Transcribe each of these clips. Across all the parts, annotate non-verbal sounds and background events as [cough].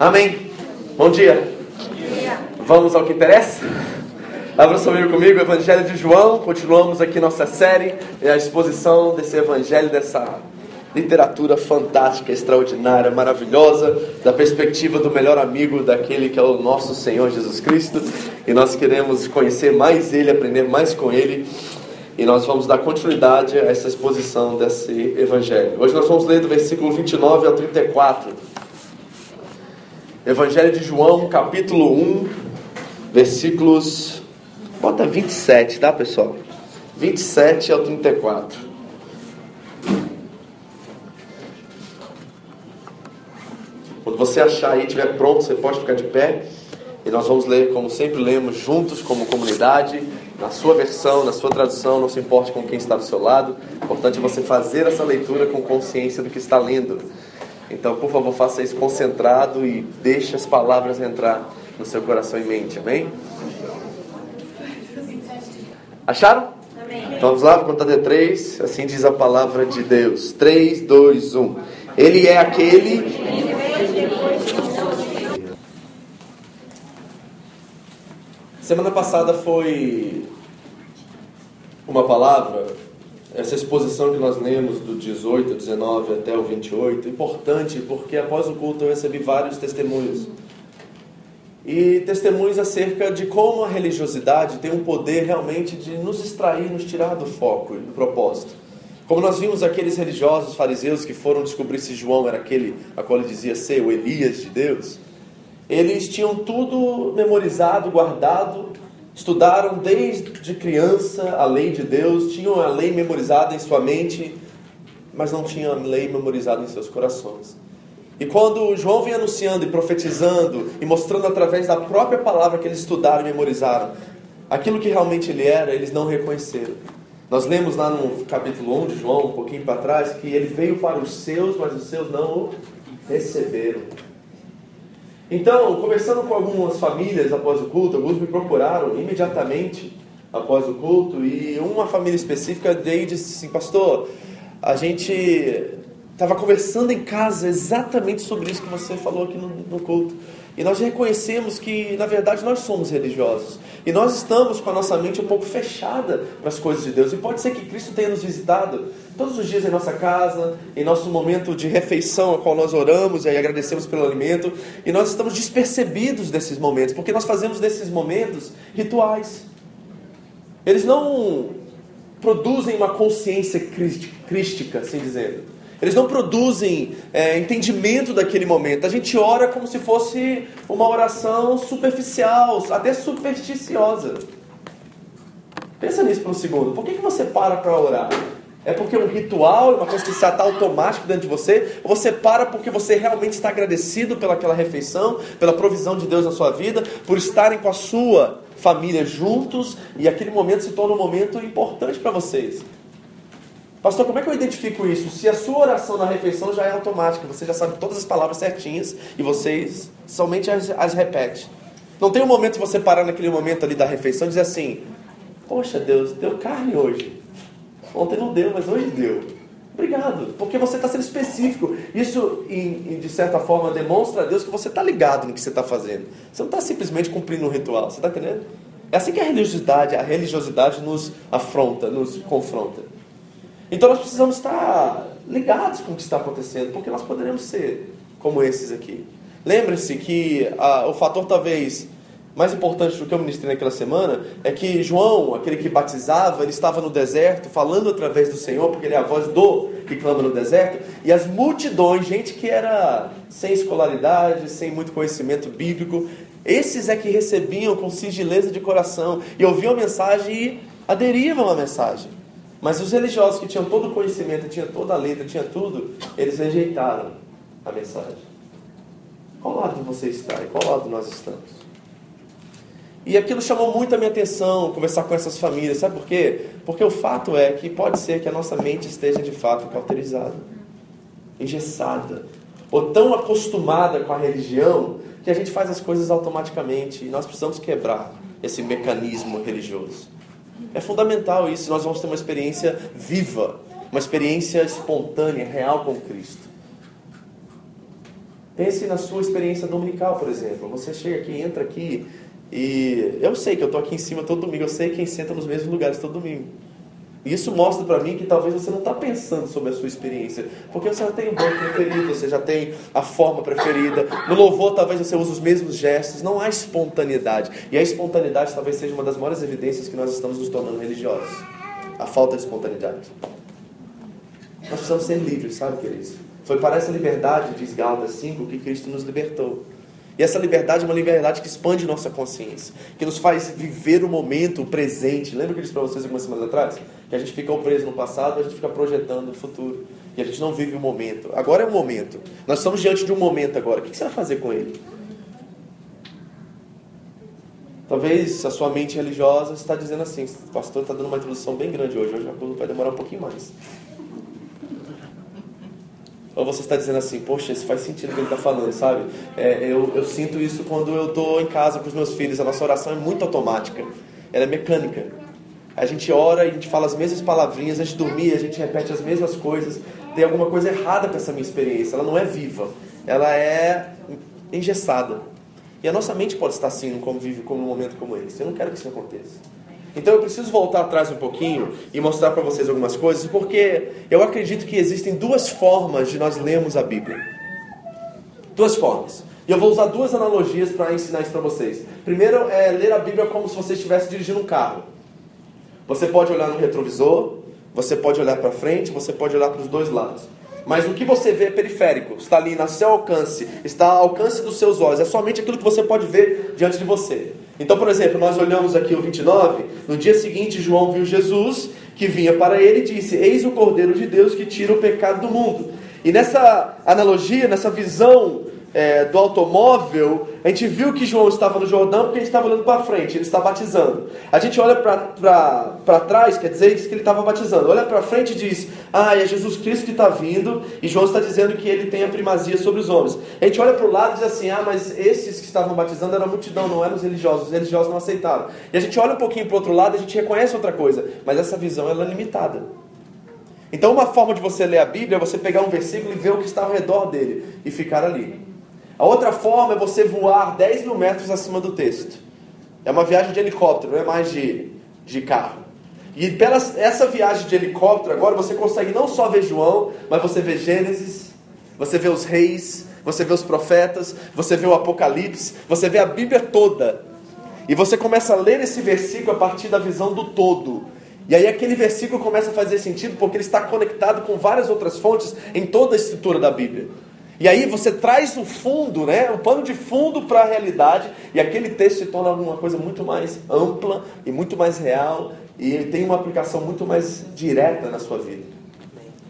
Amém. Bom dia. Vamos ao que interessa? Abra sua Bíblia comigo, Evangelho de João. Continuamos aqui nossa série, a exposição desse Evangelho, dessa literatura fantástica, extraordinária, maravilhosa, da perspectiva do melhor amigo daquele que é o nosso Senhor Jesus Cristo. E nós queremos conhecer mais Ele, aprender mais com Ele. E nós vamos dar continuidade a essa exposição desse Evangelho. Hoje nós vamos ler do versículo 29 ao 34. Evangelho de João, capítulo 1, versículos. Bota 27, tá, pessoal? 27 ao 34. Quando você achar aí, estiver pronto, você pode ficar de pé. E nós vamos ler, como sempre lemos, juntos, como comunidade, na sua versão, na sua tradução, não se importe com quem está do seu lado. O importante é você fazer essa leitura com consciência do que está lendo. Então, por favor, faça isso concentrado e deixe as palavras entrar no seu coração e mente, amém? Acharam? Então vamos lá, vou contar até três. Assim diz a palavra de Deus. 3, 2, 1. Ele é aquele. Semana passada foi uma palavra essa exposição que nós lemos do 18, 19 até o 28, importante porque após o culto eu recebi vários testemunhos. E testemunhos acerca de como a religiosidade tem um poder realmente de nos extrair, nos tirar do foco, do propósito. Como nós vimos aqueles religiosos fariseus que foram descobrir se João era aquele a qual ele dizia ser o Elias de Deus, eles tinham tudo memorizado, guardado, estudaram desde criança a lei de Deus, tinham a lei memorizada em sua mente, mas não tinham a lei memorizada em seus corações. E quando João vem anunciando e profetizando e mostrando através da própria palavra que eles estudaram e memorizaram aquilo que realmente ele era, eles não reconheceram. Nós lemos lá no capítulo 1 de João, um pouquinho para trás, que ele veio para os seus, mas os seus não o receberam. Então, conversando com algumas famílias após o culto, alguns me procuraram imediatamente após o culto e uma família específica veio e disse assim: Pastor, a gente estava conversando em casa exatamente sobre isso que você falou aqui no, no culto. E nós reconhecemos que, na verdade, nós somos religiosos. E nós estamos com a nossa mente um pouco fechada para as coisas de Deus. E pode ser que Cristo tenha nos visitado todos os dias em nossa casa, em nosso momento de refeição, a qual nós oramos e agradecemos pelo alimento. E nós estamos despercebidos desses momentos, porque nós fazemos desses momentos rituais. Eles não produzem uma consciência crística, assim dizendo. Eles não produzem é, entendimento daquele momento. A gente ora como se fosse uma oração superficial, até supersticiosa. Pensa nisso por um segundo. Por que, que você para para orar? É porque é um ritual, uma coisa que está automático dentro de você? Ou você para porque você realmente está agradecido pelaquela refeição, pela provisão de Deus na sua vida, por estarem com a sua família juntos e aquele momento se torna um momento importante para vocês? Pastor, como é que eu identifico isso? Se a sua oração na refeição já é automática, você já sabe todas as palavras certinhas e vocês somente as, as repete. Não tem um momento você parar naquele momento ali da refeição e dizer assim: Poxa, Deus, deu carne hoje. Ontem não deu, mas hoje deu. Obrigado, porque você está sendo específico. Isso, de certa forma, demonstra a Deus que você está ligado no que você está fazendo. Você não está simplesmente cumprindo um ritual, você está entendendo? É assim que a religiosidade, a religiosidade nos afronta, nos confronta. Então nós precisamos estar ligados com o que está acontecendo, porque nós poderemos ser como esses aqui. Lembre-se que ah, o fator talvez mais importante do que eu ministrei naquela semana é que João, aquele que batizava, ele estava no deserto falando através do Senhor, porque ele é a voz do que clama no deserto, e as multidões, gente que era sem escolaridade, sem muito conhecimento bíblico, esses é que recebiam com sigileza de coração e ouviam a mensagem e aderivam à mensagem. Mas os religiosos que tinham todo o conhecimento, tinham toda a letra, tinham tudo, eles rejeitaram. a mensagem? Qual lado você está e qual lado nós estamos? E aquilo chamou muito a minha atenção, conversar com essas famílias. Sabe por quê? Porque o fato é que pode ser que a nossa mente esteja de fato cauterizada, engessada, ou tão acostumada com a religião que a gente faz as coisas automaticamente. E nós precisamos quebrar esse mecanismo religioso. É fundamental isso, nós vamos ter uma experiência viva, uma experiência espontânea, real com Cristo. Pense na sua experiência dominical, por exemplo. Você chega aqui, entra aqui, e eu sei que eu estou aqui em cima todo domingo, eu sei quem senta nos mesmos lugares todo domingo. E isso mostra para mim que talvez você não está pensando sobre a sua experiência, porque você já tem o banco preferido, você já tem a forma preferida. No louvor, talvez você use os mesmos gestos, não há espontaneidade. E a espontaneidade talvez seja uma das maiores evidências que nós estamos nos tornando religiosos a falta de espontaneidade. Nós precisamos ser livres, sabe, queridos? Foi para essa liberdade, diz Gálatas 5, que Cristo nos libertou. E essa liberdade é uma liberdade que expande nossa consciência, que nos faz viver o momento, o presente. Lembra que eu disse para vocês algumas semanas atrás? Que a gente fica preso no passado, a gente fica projetando o futuro. E a gente não vive o momento. Agora é o momento. Nós estamos diante de um momento agora. O que você vai fazer com ele? Talvez a sua mente religiosa está dizendo assim, o pastor está dando uma introdução bem grande hoje, hoje vai demorar um pouquinho mais. Ou você está dizendo assim, poxa, isso faz sentido o que ele está falando, sabe? É, eu, eu sinto isso quando eu estou em casa com os meus filhos. A nossa oração é muito automática, ela é mecânica. A gente ora a gente fala as mesmas palavrinhas, antes de dormir a gente repete as mesmas coisas. Tem alguma coisa errada com essa minha experiência, ela não é viva, ela é engessada. E a nossa mente pode estar assim num convívio como um momento como esse. Eu não quero que isso aconteça. Então eu preciso voltar atrás um pouquinho e mostrar para vocês algumas coisas, porque eu acredito que existem duas formas de nós lermos a Bíblia. Duas formas. E eu vou usar duas analogias para ensinar isso para vocês. Primeiro é ler a Bíblia como se você estivesse dirigindo um carro. Você pode olhar no retrovisor, você pode olhar para frente, você pode olhar para os dois lados. Mas o que você vê é periférico, está ali no seu alcance, está ao alcance dos seus olhos, é somente aquilo que você pode ver diante de você. Então, por exemplo, nós olhamos aqui o 29, no dia seguinte João viu Jesus que vinha para ele e disse: Eis o Cordeiro de Deus que tira o pecado do mundo. E nessa analogia, nessa visão é, do automóvel, a gente viu que João estava no Jordão porque ele estava olhando para frente, ele está batizando. A gente olha para trás, quer dizer que ele estava batizando. Olha para frente e diz: Ah, é Jesus Cristo que está vindo, e João está dizendo que ele tem a primazia sobre os homens. A gente olha para o lado e diz assim: Ah, mas esses que estavam batizando eram a multidão, não eram os religiosos, os religiosos não aceitaram. E a gente olha um pouquinho para o outro lado e a gente reconhece outra coisa, mas essa visão ela é limitada. Então, uma forma de você ler a Bíblia é você pegar um versículo e ver o que está ao redor dele e ficar ali. A outra forma é você voar 10 mil metros acima do texto. É uma viagem de helicóptero, não é mais de, de carro. E pela essa viagem de helicóptero, agora você consegue não só ver João, mas você vê Gênesis, você vê os reis, você vê os profetas, você vê o Apocalipse, você vê a Bíblia toda. E você começa a ler esse versículo a partir da visão do todo. E aí aquele versículo começa a fazer sentido porque ele está conectado com várias outras fontes em toda a estrutura da Bíblia. E aí você traz o fundo, né, o pano de fundo para a realidade, e aquele texto se torna uma coisa muito mais ampla e muito mais real, e ele tem uma aplicação muito mais direta na sua vida.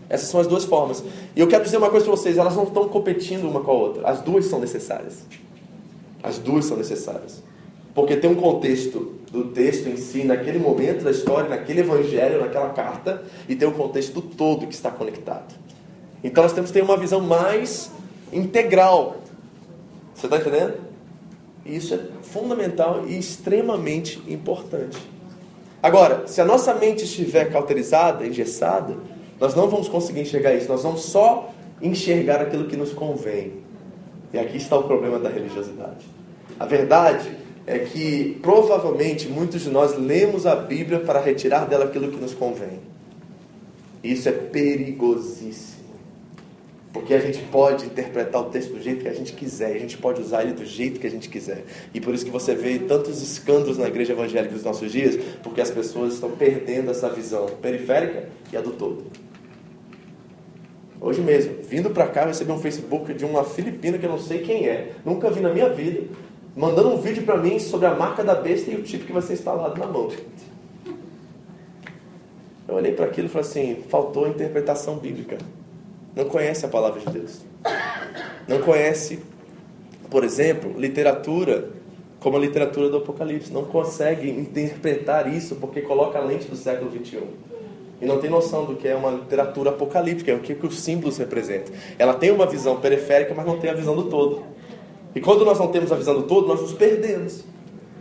Essas são as duas formas. E eu quero dizer uma coisa para vocês: elas não estão competindo uma com a outra. As duas são necessárias. As duas são necessárias. Porque tem um contexto do texto em si, naquele momento da história, naquele evangelho, naquela carta, e tem um contexto do todo que está conectado. Então nós temos que ter uma visão mais integral. Você está entendendo? Isso é fundamental e extremamente importante. Agora, se a nossa mente estiver cauterizada, engessada, nós não vamos conseguir enxergar isso. Nós vamos só enxergar aquilo que nos convém. E aqui está o problema da religiosidade. A verdade é que provavelmente muitos de nós lemos a Bíblia para retirar dela aquilo que nos convém. Isso é perigosíssimo. Porque a gente pode interpretar o texto do jeito que a gente quiser, a gente pode usar ele do jeito que a gente quiser. E por isso que você vê tantos escândalos na igreja evangélica dos nossos dias, porque as pessoas estão perdendo essa visão periférica e a do todo. Hoje mesmo, vindo para cá, eu recebi um Facebook de uma filipina que eu não sei quem é, nunca vi na minha vida, mandando um vídeo para mim sobre a marca da besta e o tipo que vai ser instalado na mão. Eu olhei para aquilo e falei assim: faltou interpretação bíblica não conhece a palavra de Deus. não conhece, por exemplo, literatura como a literatura do Apocalipse. Não consegue interpretar isso porque coloca a lente do século XXI. E não tem noção do que é uma literatura apocalíptica, é o que, que os símbolos representam. Ela tem uma visão periférica, mas não tem a visão do todo. E quando nós não temos a visão do todo, nós nos perdemos.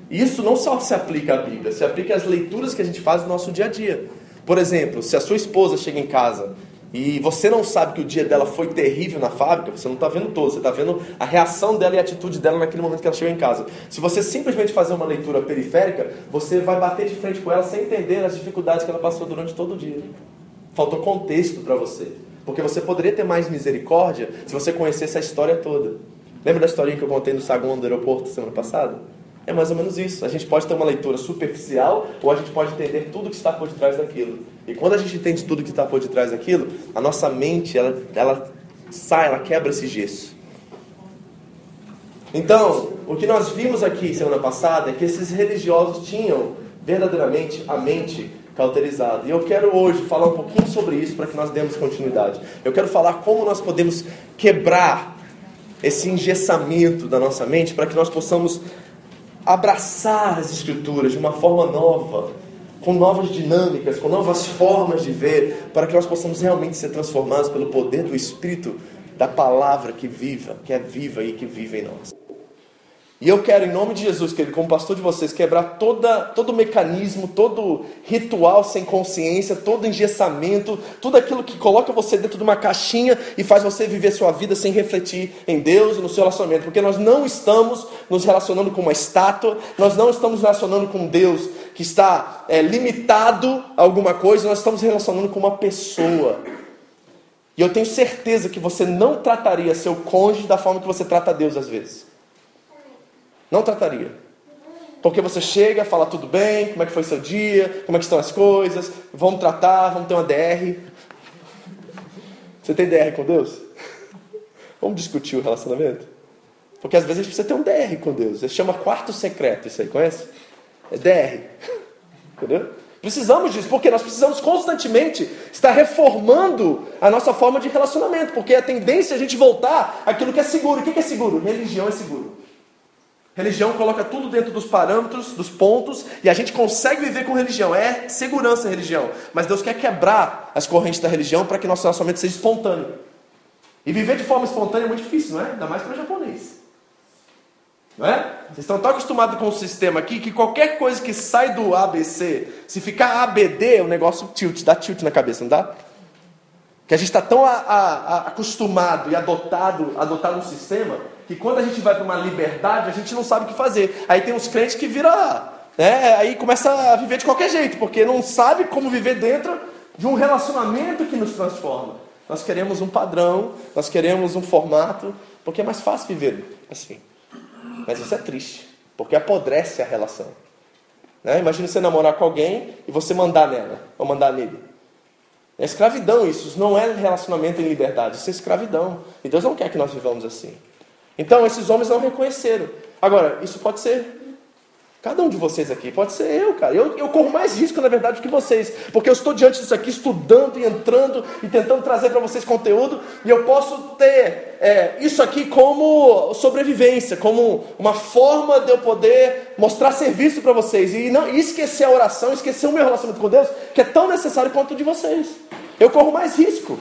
E isso não só se aplica à Bíblia, se aplica às leituras que a gente faz no nosso dia a dia. Por exemplo, se a sua esposa chega em casa e você não sabe que o dia dela foi terrível na fábrica, você não está vendo todo, você está vendo a reação dela e a atitude dela naquele momento que ela chegou em casa. Se você simplesmente fazer uma leitura periférica, você vai bater de frente com ela sem entender as dificuldades que ela passou durante todo o dia. Faltou contexto para você. Porque você poderia ter mais misericórdia se você conhecesse a história toda. Lembra da historinha que eu contei no saguão do aeroporto semana passada? É mais ou menos isso. A gente pode ter uma leitura superficial ou a gente pode entender tudo que está por detrás daquilo. E quando a gente entende tudo que está por detrás daquilo, a nossa mente ela, ela sai, ela quebra esse gesso. Então, o que nós vimos aqui semana passada é que esses religiosos tinham verdadeiramente a mente cauterizada. E eu quero hoje falar um pouquinho sobre isso para que nós demos continuidade. Eu quero falar como nós podemos quebrar esse engessamento da nossa mente para que nós possamos abraçar as Escrituras de uma forma nova, com novas dinâmicas, com novas formas de ver, para que nós possamos realmente ser transformados pelo poder do Espírito da palavra que viva, que é viva e que vive em nós. E eu quero, em nome de Jesus, querido, como pastor de vocês, quebrar toda, todo mecanismo, todo ritual sem consciência, todo engessamento, tudo aquilo que coloca você dentro de uma caixinha e faz você viver sua vida sem refletir em Deus e no seu relacionamento. Porque nós não estamos nos relacionando com uma estátua, nós não estamos relacionando com Deus que está é, limitado a alguma coisa, nós estamos relacionando com uma pessoa. E eu tenho certeza que você não trataria seu cônjuge da forma que você trata Deus às vezes. Não trataria. Porque você chega, fala tudo bem, como é que foi seu dia, como é que estão as coisas, vamos tratar, vamos ter uma DR. Você tem DR com Deus? Vamos discutir o relacionamento? Porque às vezes a gente precisa ter um DR com Deus. Ele chama quarto secreto, isso aí, conhece? É DR. Entendeu? Precisamos disso, porque nós precisamos constantemente estar reformando a nossa forma de relacionamento, porque a tendência é a gente voltar àquilo que é seguro. O que é seguro? Religião é seguro. Religião coloca tudo dentro dos parâmetros, dos pontos, e a gente consegue viver com religião. É segurança religião. Mas Deus quer quebrar as correntes da religião para que nosso relacionamento seja espontâneo. E viver de forma espontânea é muito difícil, não é? Ainda mais para japonês. Não é? Vocês estão tão acostumados com o sistema aqui que qualquer coisa que sai do ABC, se ficar ABD, o negócio tilt, dá tilt na cabeça, não dá? Que a gente está tão a, a, a, acostumado e adotado, adotado um sistema que quando a gente vai para uma liberdade, a gente não sabe o que fazer. Aí tem uns crentes que viram, né, aí começa a viver de qualquer jeito, porque não sabe como viver dentro de um relacionamento que nos transforma. Nós queremos um padrão, nós queremos um formato, porque é mais fácil viver assim. Mas isso é triste, porque apodrece a relação. Né? Imagina você namorar com alguém e você mandar nela, ou mandar nele. É escravidão isso, isso não é relacionamento em liberdade, isso é escravidão. E Deus não quer que nós vivamos assim. Então, esses homens não reconheceram. Agora, isso pode ser cada um de vocês aqui, pode ser eu, cara. Eu, eu corro mais risco, na verdade, do que vocês, porque eu estou diante disso aqui, estudando e entrando e tentando trazer para vocês conteúdo, e eu posso ter é, isso aqui como sobrevivência, como uma forma de eu poder mostrar serviço para vocês e não e esquecer a oração, esquecer o meu relacionamento com Deus, que é tão necessário quanto o de vocês. Eu corro mais risco,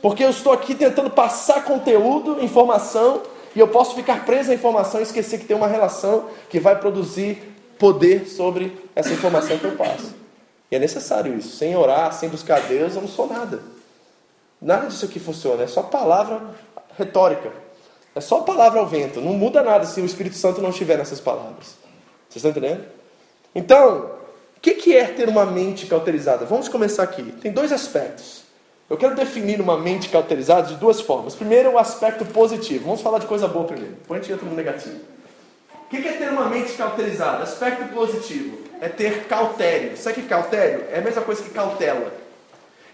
porque eu estou aqui tentando passar conteúdo, informação e eu posso ficar preso à informação e esquecer que tem uma relação que vai produzir poder sobre essa informação que eu passo. E é necessário isso. Sem orar, sem buscar Deus, eu não sou nada. Nada disso aqui funciona. É só palavra retórica. É só palavra ao vento. Não muda nada se o Espírito Santo não estiver nessas palavras. Vocês estão entendendo? Então, o que é ter uma mente cauterizada? Vamos começar aqui. Tem dois aspectos. Eu quero definir uma mente cauterizada de duas formas. Primeiro, o aspecto positivo. Vamos falar de coisa boa primeiro. Gente entra no negativo. O que é ter uma mente cauterizada? Aspecto positivo é ter cautério. Sabe que é cautério? É a mesma coisa que cautela.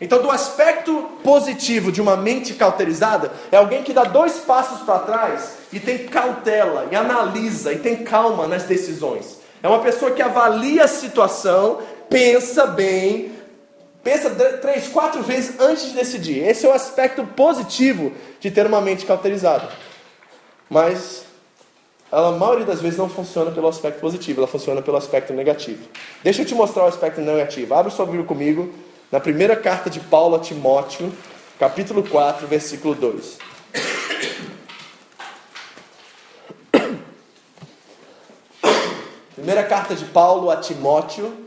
Então, do aspecto positivo de uma mente cauterizada, é alguém que dá dois passos para trás e tem cautela, e analisa, e tem calma nas decisões. É uma pessoa que avalia a situação, pensa bem, Pensa três, quatro vezes antes de decidir. Esse é o aspecto positivo de ter uma mente cauterizada. mas ela, a maioria das vezes não funciona pelo aspecto positivo, ela funciona pelo aspecto negativo. Deixa eu te mostrar o aspecto negativo. Abre sua Bíblia comigo na primeira carta de Paulo a Timóteo, capítulo 4, versículo 2. [coughs] Primeira carta de Paulo a Timóteo,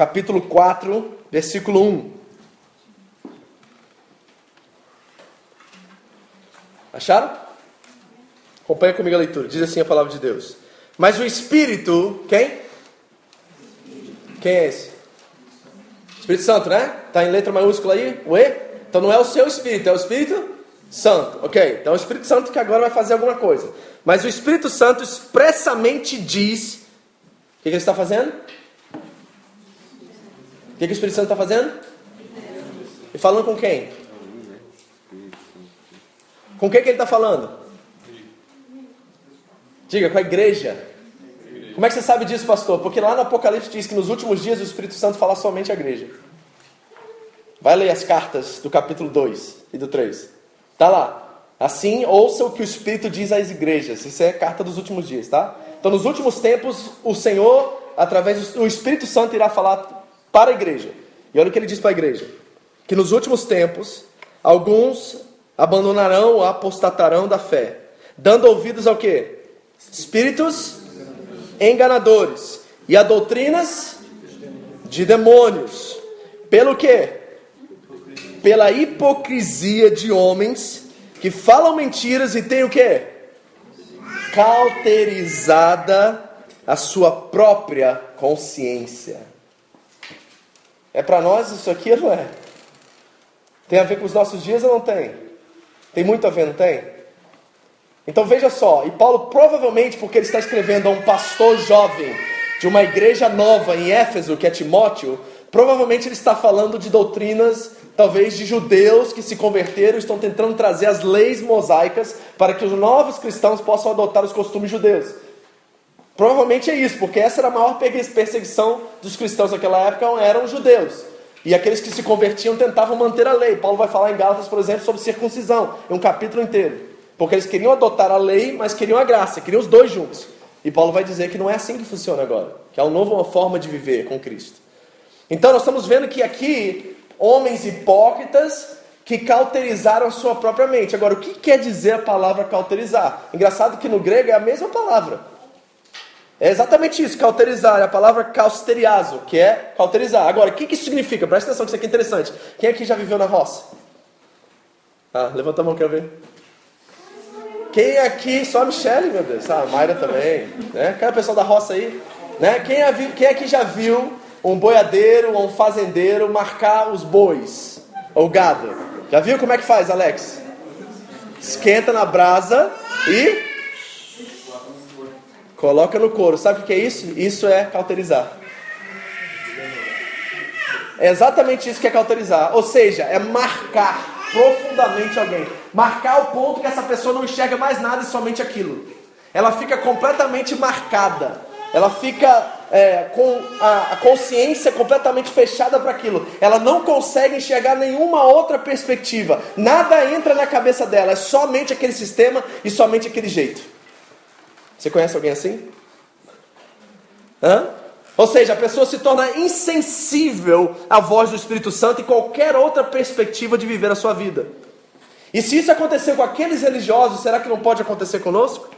capítulo 4, versículo 1. Acharam? Acompanha comigo a leitura. Diz assim a palavra de Deus. Mas o Espírito, quem? Quem é esse? Espírito Santo, né? Está em letra maiúscula aí? O E? Então não é o seu Espírito, é o Espírito Santo. Ok, então é o Espírito Santo que agora vai fazer alguma coisa. Mas o Espírito Santo expressamente diz: o que, que ele está fazendo? Que, que o Espírito Santo está fazendo? E falando com quem? Com quem que ele está falando? Diga, com a igreja. Como é que você sabe disso, pastor? Porque lá no Apocalipse diz que nos últimos dias o Espírito Santo fala somente à igreja. Vai ler as cartas do capítulo 2 e do 3. Tá lá. Assim, ouça o que o Espírito diz às igrejas. Isso é carta dos últimos dias, tá? Então, nos últimos tempos, o Senhor, através do Espírito Santo, irá falar para a igreja. E olha o que ele diz para a igreja: que nos últimos tempos, alguns abandonarão ou apostatarão da fé, dando ouvidos ao que? Espíritos enganadores e a doutrinas de demônios. Pelo que? Pela hipocrisia de homens que falam mentiras e têm o que? Cauterizada a sua própria consciência. É para nós isso aqui ou não é? Tem a ver com os nossos dias ou não tem? Tem muito a ver, não tem? Então veja só, e Paulo provavelmente, porque ele está escrevendo a um pastor jovem de uma igreja nova em Éfeso, que é Timóteo, provavelmente ele está falando de doutrinas, talvez de judeus que se converteram, estão tentando trazer as leis mosaicas para que os novos cristãos possam adotar os costumes judeus. Provavelmente é isso, porque essa era a maior perseguição dos cristãos naquela época, eram os judeus. E aqueles que se convertiam tentavam manter a lei. Paulo vai falar em Gálatas, por exemplo, sobre circuncisão, é um capítulo inteiro. Porque eles queriam adotar a lei, mas queriam a graça, queriam os dois juntos. E Paulo vai dizer que não é assim que funciona agora, que é uma nova forma de viver com Cristo. Então nós estamos vendo que aqui homens hipócritas que cauterizaram a sua própria mente. Agora, o que quer dizer a palavra cauterizar? Engraçado que no grego é a mesma palavra. É exatamente isso, cauterizar, é a palavra causteriazo, que é cauterizar. Agora, o que, que isso significa? Presta atenção que isso aqui é interessante. Quem aqui já viveu na roça? Ah, levanta a mão, quero ver. Quem aqui, só a Michelle, meu Deus, ah, a Mayra também, né? É o pessoal da roça aí? Né? Quem, é, quem aqui já viu um boiadeiro ou um fazendeiro marcar os bois, ou gado? Já viu como é que faz, Alex? Esquenta na brasa e Coloca no couro. Sabe o que é isso? Isso é cauterizar. É exatamente isso que é cauterizar. Ou seja, é marcar profundamente alguém. Marcar o ponto que essa pessoa não enxerga mais nada e somente aquilo. Ela fica completamente marcada. Ela fica é, com a, a consciência completamente fechada para aquilo. Ela não consegue enxergar nenhuma outra perspectiva. Nada entra na cabeça dela. É somente aquele sistema e somente aquele jeito. Você conhece alguém assim? Hã? Ou seja, a pessoa se torna insensível à voz do Espírito Santo e qualquer outra perspectiva de viver a sua vida. E se isso aconteceu com aqueles religiosos, será que não pode acontecer conosco?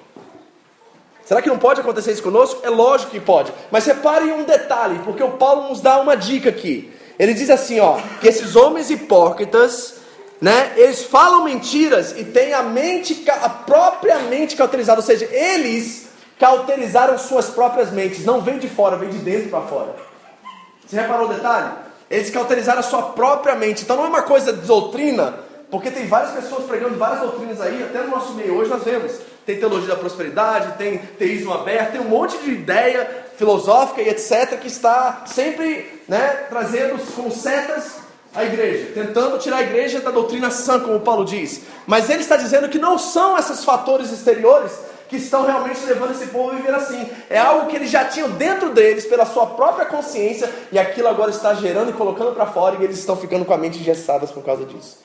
Será que não pode acontecer isso conosco? É lógico que pode. Mas repare em um detalhe, porque o Paulo nos dá uma dica aqui. Ele diz assim, ó, que esses homens hipócritas né? Eles falam mentiras e têm a mente, a própria mente cauterizada, ou seja, eles cauterizaram suas próprias mentes, não vem de fora, vem de dentro para fora. Você reparou o detalhe? Eles cauterizaram a sua própria mente. Então não é uma coisa de doutrina, porque tem várias pessoas pregando várias doutrinas aí, até no nosso meio hoje nós vemos. Tem teologia da prosperidade, tem teísmo aberto, tem um monte de ideia filosófica e etc. que está sempre né, trazendo com setas a igreja, tentando tirar a igreja da doutrina sã, como Paulo diz. Mas ele está dizendo que não são esses fatores exteriores que estão realmente levando esse povo a viver assim. É algo que eles já tinham dentro deles, pela sua própria consciência, e aquilo agora está gerando e colocando para fora, e eles estão ficando com a mente engessadas por causa disso.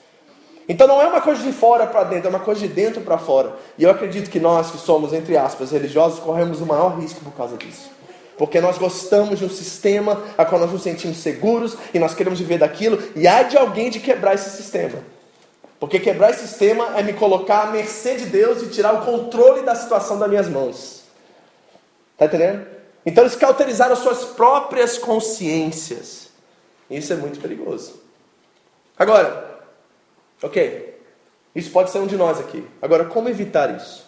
Então não é uma coisa de fora para dentro, é uma coisa de dentro para fora. E eu acredito que nós que somos, entre aspas, religiosos, corremos o maior risco por causa disso. Porque nós gostamos de um sistema a qual nós nos sentimos seguros e nós queremos viver daquilo, e há de alguém de quebrar esse sistema. Porque quebrar esse sistema é me colocar à mercê de Deus e tirar o controle da situação das minhas mãos. Está entendendo? Então eles cauterizaram suas próprias consciências. Isso é muito perigoso. Agora, ok, isso pode ser um de nós aqui. Agora, como evitar isso?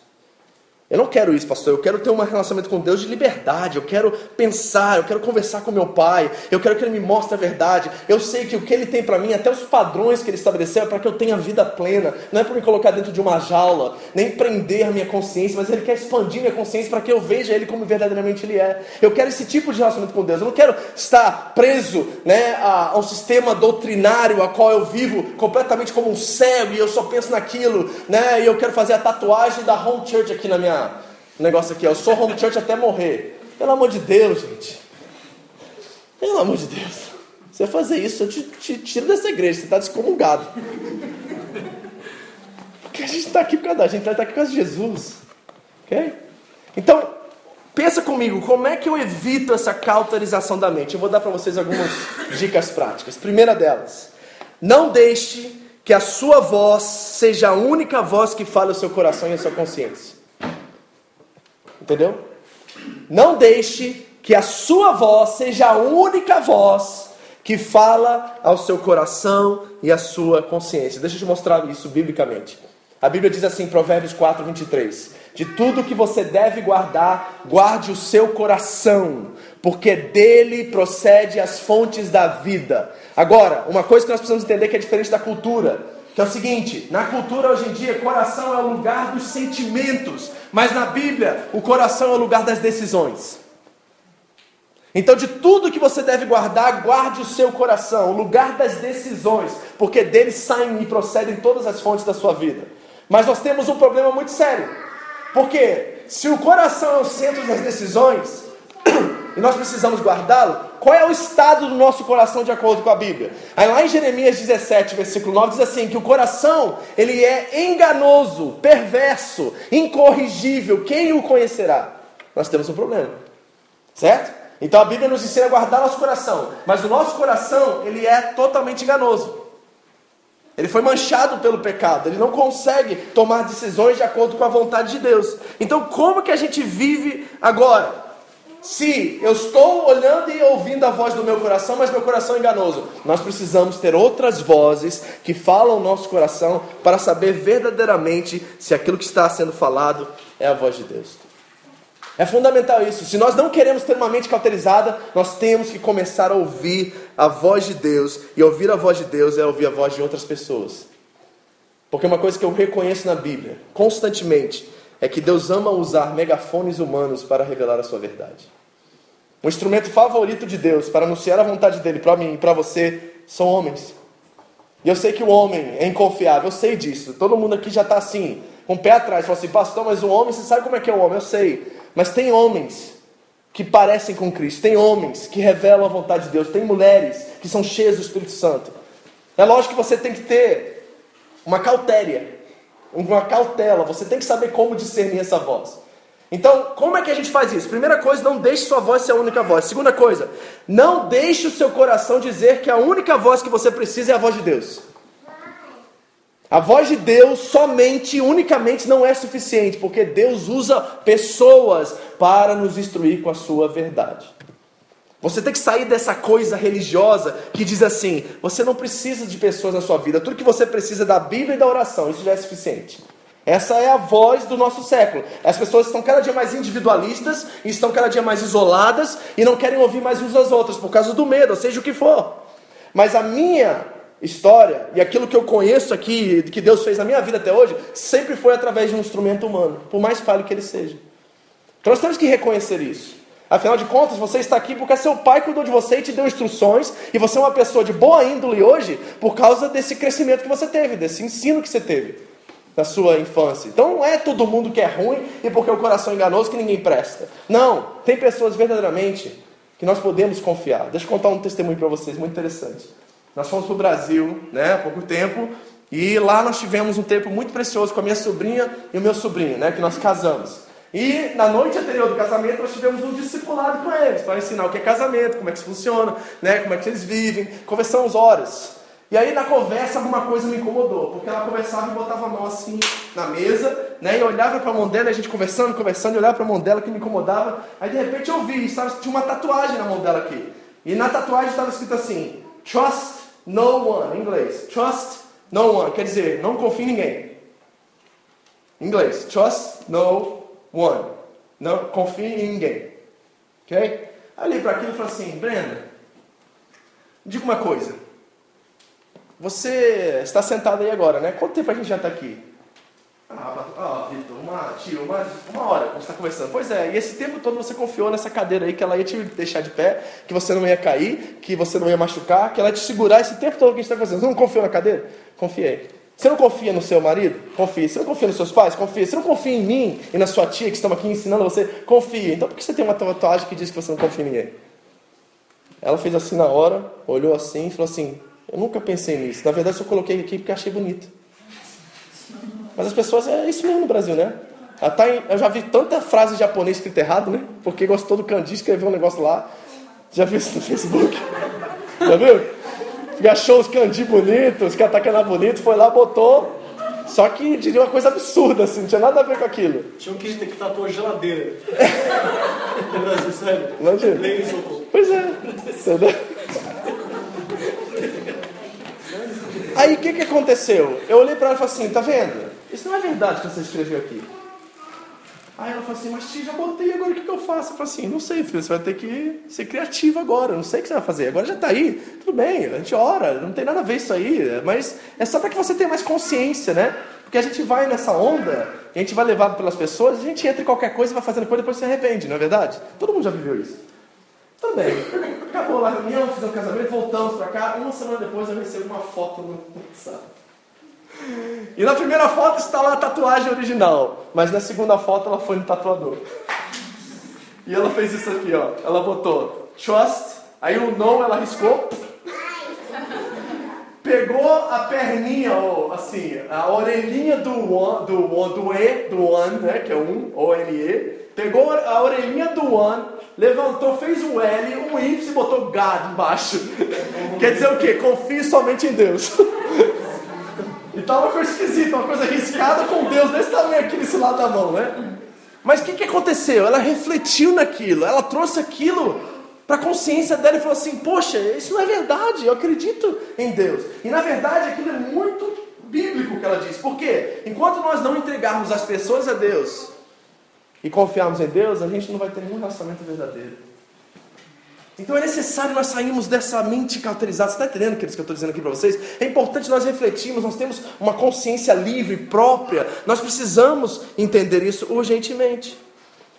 Eu não quero isso, pastor. Eu quero ter um relacionamento com Deus de liberdade. Eu quero pensar, eu quero conversar com meu pai. Eu quero que ele me mostre a verdade. Eu sei que o que ele tem para mim, até os padrões que ele estabeleceu, é para que eu tenha vida plena. Não é para me colocar dentro de uma jaula, nem prender a minha consciência, mas ele quer expandir minha consciência para que eu veja ele como verdadeiramente ele é. Eu quero esse tipo de relacionamento com Deus. Eu não quero estar preso né, a, a um sistema doutrinário a qual eu vivo completamente como um cego e eu só penso naquilo. Né, e eu quero fazer a tatuagem da home church aqui na minha negócio aqui, eu sou home church até morrer. Pelo amor de Deus, gente. Pelo amor de Deus. Você fazer isso, eu te, te tiro dessa igreja, você está descomungado. Porque a gente está aqui por causa da gente, está aqui por causa de Jesus. Ok? Então, pensa comigo, como é que eu evito essa cauterização da mente? Eu vou dar para vocês algumas dicas práticas. Primeira delas, não deixe que a sua voz seja a única voz que fale o seu coração e a sua consciência. Entendeu? Não deixe que a sua voz seja a única voz que fala ao seu coração e à sua consciência. Deixa eu te mostrar isso biblicamente. A Bíblia diz assim, Provérbios 4, 23: De tudo que você deve guardar, guarde o seu coração, porque dele procede as fontes da vida. Agora, uma coisa que nós precisamos entender que é diferente da cultura. Que é o seguinte: na cultura hoje em dia, coração é o lugar dos sentimentos, mas na Bíblia, o coração é o lugar das decisões. Então, de tudo que você deve guardar, guarde o seu coração, o lugar das decisões, porque dele saem e procedem todas as fontes da sua vida. Mas nós temos um problema muito sério, porque se o coração é o centro das decisões, [clears throat] e nós precisamos guardá-lo, qual é o estado do nosso coração de acordo com a Bíblia? Aí lá em Jeremias 17, versículo 9, diz assim: que o coração ele é enganoso, perverso, incorrigível, quem o conhecerá? Nós temos um problema, certo? Então a Bíblia nos ensina a guardar nosso coração, mas o nosso coração ele é totalmente enganoso. Ele foi manchado pelo pecado, ele não consegue tomar decisões de acordo com a vontade de Deus. Então, como que a gente vive agora? Se eu estou olhando e ouvindo a voz do meu coração, mas meu coração é enganoso, nós precisamos ter outras vozes que falam o nosso coração para saber verdadeiramente se aquilo que está sendo falado é a voz de Deus. É fundamental isso. Se nós não queremos ter uma mente cauterizada, nós temos que começar a ouvir a voz de Deus. E ouvir a voz de Deus é ouvir a voz de outras pessoas. Porque uma coisa que eu reconheço na Bíblia, constantemente, é que Deus ama usar megafones humanos para revelar a sua verdade. O instrumento favorito de Deus para anunciar a vontade dele para mim e para você são homens. E eu sei que o homem é inconfiável, eu sei disso. Todo mundo aqui já está assim, com o pé atrás. Fala assim, pastor, mas o homem, você sabe como é que é o homem? Eu sei. Mas tem homens que parecem com Cristo, tem homens que revelam a vontade de Deus, tem mulheres que são cheias do Espírito Santo. É lógico que você tem que ter uma cautéria uma cautela, você tem que saber como discernir essa voz. Então, como é que a gente faz isso? Primeira coisa, não deixe sua voz ser a única voz. Segunda coisa, não deixe o seu coração dizer que a única voz que você precisa é a voz de Deus. A voz de Deus somente, unicamente não é suficiente, porque Deus usa pessoas para nos instruir com a sua verdade. Você tem que sair dessa coisa religiosa que diz assim: você não precisa de pessoas na sua vida, tudo que você precisa é da Bíblia e da oração, isso já é suficiente. Essa é a voz do nosso século. As pessoas estão cada dia mais individualistas, estão cada dia mais isoladas e não querem ouvir mais uns às outras por causa do medo, seja o que for. Mas a minha história e aquilo que eu conheço aqui, que Deus fez na minha vida até hoje, sempre foi através de um instrumento humano, por mais falho que ele seja. Então nós temos que reconhecer isso. Afinal de contas, você está aqui porque seu pai cuidou de você e te deu instruções, e você é uma pessoa de boa índole hoje por causa desse crescimento que você teve, desse ensino que você teve na sua infância. Então não é todo mundo que é ruim e porque o coração é enganoso que ninguém presta. Não, tem pessoas verdadeiramente que nós podemos confiar. Deixa eu contar um testemunho para vocês muito interessante. Nós fomos para o Brasil, né, há pouco tempo, E lá nós tivemos um tempo muito precioso com a minha sobrinha e o meu sobrinho, né, que nós casamos. E na noite anterior do casamento nós tivemos um discipulado com eles para ensinar o que é casamento, como é que isso funciona, né, como é que eles vivem. Conversamos horas. E aí na conversa alguma coisa me incomodou, porque ela conversava e botava a mão assim na mesa, né? E olhava para a mão dela, a gente conversando, conversando, e olhava para a mão dela que me incomodava. Aí de repente eu vi, sabe, tinha uma tatuagem na mão dela aqui. E na tatuagem estava escrito assim: Trust no one, em inglês. Trust no one, quer dizer, não confie em ninguém. Em inglês, trust no one. Não confie em ninguém. Ok? Olhei para aquilo e falei assim: Brenda, diga uma coisa. Você está sentado aí agora, né? Quanto tempo a gente já está aqui? Ah, Vitor, uma, tio, uma, uma hora que está conversando. Pois é, e esse tempo todo você confiou nessa cadeira aí que ela ia te deixar de pé, que você não ia cair, que você não ia machucar, que ela ia te segurar esse tempo todo que a gente está conversando. Você não confiou na cadeira? Confiei. Você não confia no seu marido? Confia. Você não confia nos seus pais? Confia. Você não confia em mim e na sua tia que estão aqui ensinando você? Confia. Então por que você tem uma tatuagem que diz que você não confia em ninguém? Ela fez assim na hora, olhou assim e falou assim: eu nunca pensei nisso. Na verdade, eu coloquei aqui porque achei bonito. Mas as pessoas, é isso mesmo no Brasil, né? Tá eu já vi tanta frase japonês escrita errado, né? Porque gostou do kanji, escreveu um negócio lá. Já viu isso no Facebook? Já viu? E achou os kanji bonitos, que atacando bonito, foi lá, botou. Só que diria uma coisa absurda, assim, não tinha nada a ver com aquilo. Tinha um que que tatuou geladeira. [laughs] no Brasil, sério. Imagina. Pois é. Entendeu? Aí o que, que aconteceu? Eu olhei para ela e falei assim: tá vendo? Isso não é verdade que você escreveu aqui. Aí ela falou assim: mas tia, já botei, agora o que, que eu faço? Eu falei assim: não sei, filho, você vai ter que ser criativo agora. Não sei o que você vai fazer. Agora já está aí, tudo bem, a gente ora, não tem nada a ver isso aí. Mas é só para que você tenha mais consciência, né? Porque a gente vai nessa onda, a gente vai levado pelas pessoas, a gente entra em qualquer coisa vai fazendo coisa, depois se arrepende, não é verdade? Todo mundo já viveu isso. Tudo bem. Acabou a reunião, fizemos o casamento, voltamos para cá. Uma semana depois eu recebi uma foto no WhatsApp. E na primeira foto está lá a tatuagem original. Mas na segunda foto ela foi no tatuador. E ela fez isso aqui, ó. Ela botou trust, aí o não ela riscou. Pegou a perninha, assim, a orelhinha do one, do one, do E, do one, né, que é um, O-N-E. Pegou a orelhinha do one, levantou, fez um L, um Y e botou God embaixo. Quer dizer o quê? Confie somente em Deus. [laughs] e tá uma coisa esquisita, uma coisa arriscada com Deus desse tamanho aqui nesse lado da mão, né? Mas o que, que aconteceu? Ela refletiu naquilo, ela trouxe aquilo para a consciência dela e falou assim: Poxa, isso não é verdade, eu acredito em Deus. E na verdade aquilo é muito bíblico que ela diz. Por quê? Enquanto nós não entregarmos as pessoas a Deus, e confiarmos em Deus, a gente não vai ter nenhum relacionamento verdadeiro. Então é necessário nós sairmos dessa mente cauterizada. Você está entendendo, queridos, que eu estou dizendo aqui para vocês? É importante nós refletirmos, nós temos uma consciência livre, própria. Nós precisamos entender isso urgentemente.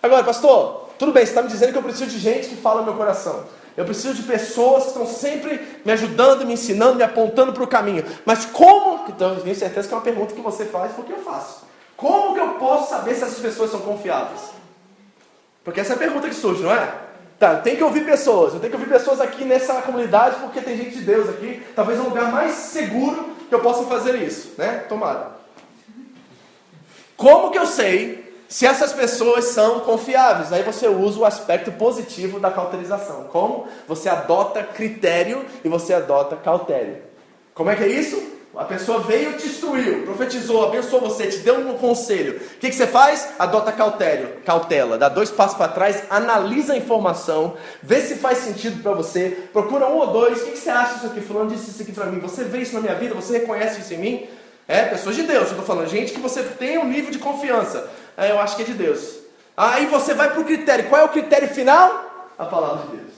Agora, pastor, tudo bem, você está me dizendo que eu preciso de gente que fala no meu coração. Eu preciso de pessoas que estão sempre me ajudando, me ensinando, me apontando para o caminho. Mas como? Então, eu tenho certeza que é uma pergunta que você faz, porque eu faço. Como que eu posso saber se essas pessoas são confiáveis? Porque essa é a pergunta que surge, não é? Tá, tem que ouvir pessoas. Eu tenho que ouvir pessoas aqui nessa comunidade porque tem gente de Deus aqui. Talvez é um lugar mais seguro que eu possa fazer isso, né? Tomara. Como que eu sei se essas pessoas são confiáveis? Aí você usa o aspecto positivo da cauterização. Como? Você adota critério e você adota cautério. Como é que é isso? A pessoa veio, te instruiu, profetizou, abençoou você, te deu um conselho. O que, que você faz? Adota cautério, cautela, dá dois passos para trás, analisa a informação, vê se faz sentido para você, procura um ou dois. O que, que você acha disso aqui? Fulano disse isso aqui para mim. Você vê isso na minha vida? Você reconhece isso em mim? É, pessoas de Deus, eu estou falando, gente que você tem um nível de confiança. É, eu acho que é de Deus. Aí você vai para o critério. Qual é o critério final? A palavra de Deus.